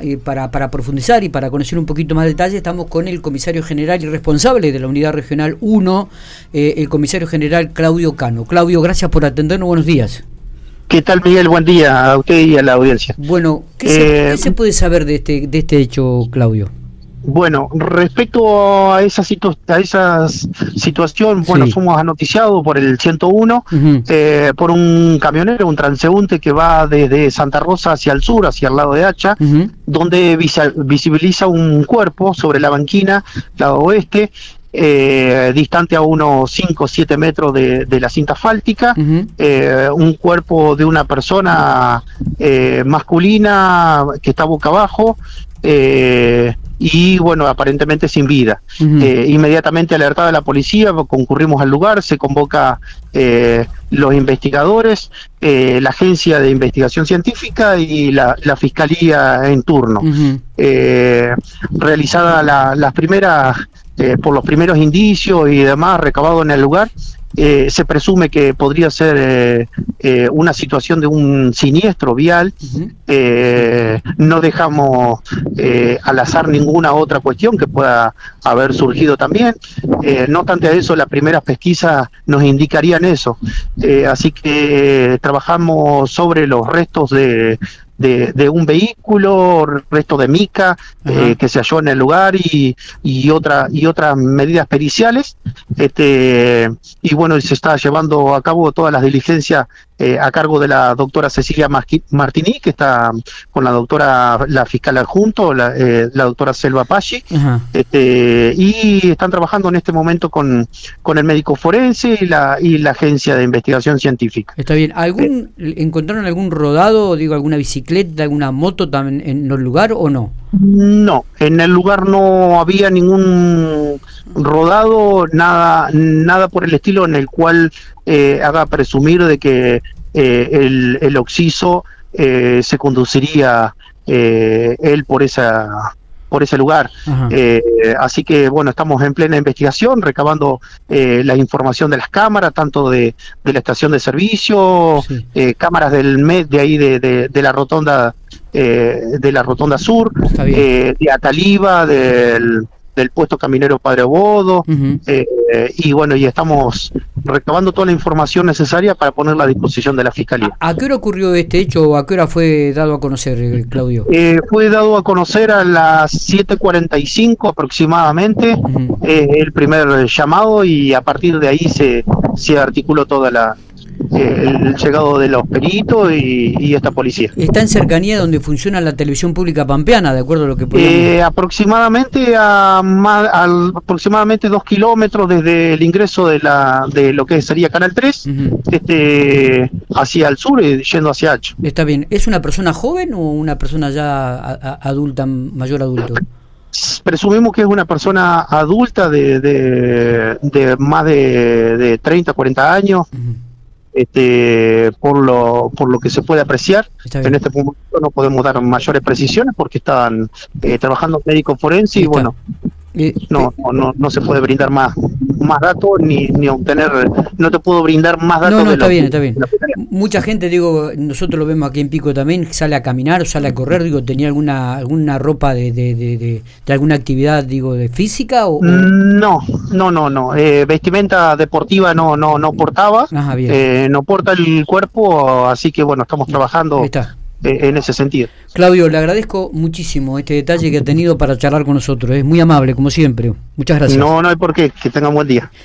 Eh, para, para, profundizar y para conocer un poquito más detalle, estamos con el comisario general y responsable de la Unidad Regional 1, eh, el comisario general Claudio Cano. Claudio, gracias por atendernos, buenos días. ¿Qué tal, Miguel? Buen día a usted y a la audiencia. Bueno, ¿qué, se, ¿qué se, puede saber de este, de este hecho, Claudio? Bueno, respecto a esa, a esa situación, bueno, fuimos anoticiados por el 101, eh, por un camionero, un transeúnte que va desde Santa Rosa hacia el sur, hacia el lado de Hacha, donde visibiliza un cuerpo sobre la banquina, lado oeste, eh, distante a unos 5 o 7 metros de, la cinta asfáltica, eh, un cuerpo de una persona masculina que está boca abajo, eh, y bueno, aparentemente sin vida. Eh, inmediatamente alertada la policía, concurrimos al lugar, se convoca eh, los investigadores, eh, la agencia de investigación científica y la, fiscalía en turno. realizada las primeras, por los primeros indicios y demás recabados en el lugar, eh, se presume que podría ser eh, eh, una situación de un siniestro vial. no dejamos al azar ninguna otra cuestión que pueda haber surgido también. no obstante a eso, las primeras pesquisas nos indicarían eso. así que trabajamos sobre los restos de, de, un vehículo, resto de mica eh, que se halló en el lugar y, y, otra, y otras medidas periciales. Este, y bueno, se está llevando a cabo todas las diligencias eh, a cargo de la doctora Cecilia Martini, que está con la doctora, la fiscal adjunto, la, eh, la doctora Selva Pachi, este, y están trabajando en este momento con, con el médico forense y la, y la agencia de investigación científica. Está bien. ¿Algún, ¿Encontraron algún rodado, digo, alguna bicicleta, alguna moto también en el lugar o no? No, en el lugar no había ningún rodado, nada, nada por el estilo en el cual eh, haga presumir de que eh, el, el oxiso eh, se conduciría él por esa por ese lugar. así que bueno, estamos en plena investigación, recabando la información de las cámaras, tanto de, de la estación de servicio, cámaras del MED de ahí de, de la rotonda eh, de la Rotonda Sur, eh, de Ataliba, del, del puesto caminero Padre Bodo, eh, y bueno, y estamos recabando toda la información necesaria para ponerla a disposición de la Fiscalía. ¿A qué hora ocurrió este hecho o a qué hora fue dado a conocer, Claudio? fue dado a conocer a las 7.45 aproximadamente, el primer llamado y a partir de ahí se, se articuló toda la, el llegado de los peritos y, esta policía. ¿Está en cercanía donde funciona la televisión pública pampeana, de acuerdo a lo que podemos... Eh, aproximadamente a, aproximadamente dos kilómetros desde el ingreso de la de lo que sería Canal 3, este, hacia el sur y yendo hacia H. Está bien. ¿Es una persona joven o una persona ya adulta, mayor adulto? presumimos que es una persona adulta de, de, más de, de 30, 40 años este, por, lo, por lo que se puede apreciar. En este momento no podemos dar mayores precisiones porque están eh, trabajando médicos forenses y bueno, no, no, no se puede brindar más más datos ni, ni obtener, no te puedo brindar más datos. No, no, está bien, está bien. Mucha gente, digo, nosotros lo vemos aquí en Pico también, sale a caminar, sale a correr, digo, ¿tenía alguna alguna ropa de, de, de, de, alguna actividad, digo, de física? O, No, no, no, no. Eh, vestimenta deportiva no, no, no portaba, eh, no porta el cuerpo, así que bueno, estamos trabajando. Está en ese sentido. Claudio, le agradezco muchísimo este detalle que ha tenido para charlar con nosotros. Es muy amable, como siempre. Muchas gracias. No, no hay por qué. Que tenga un buen día.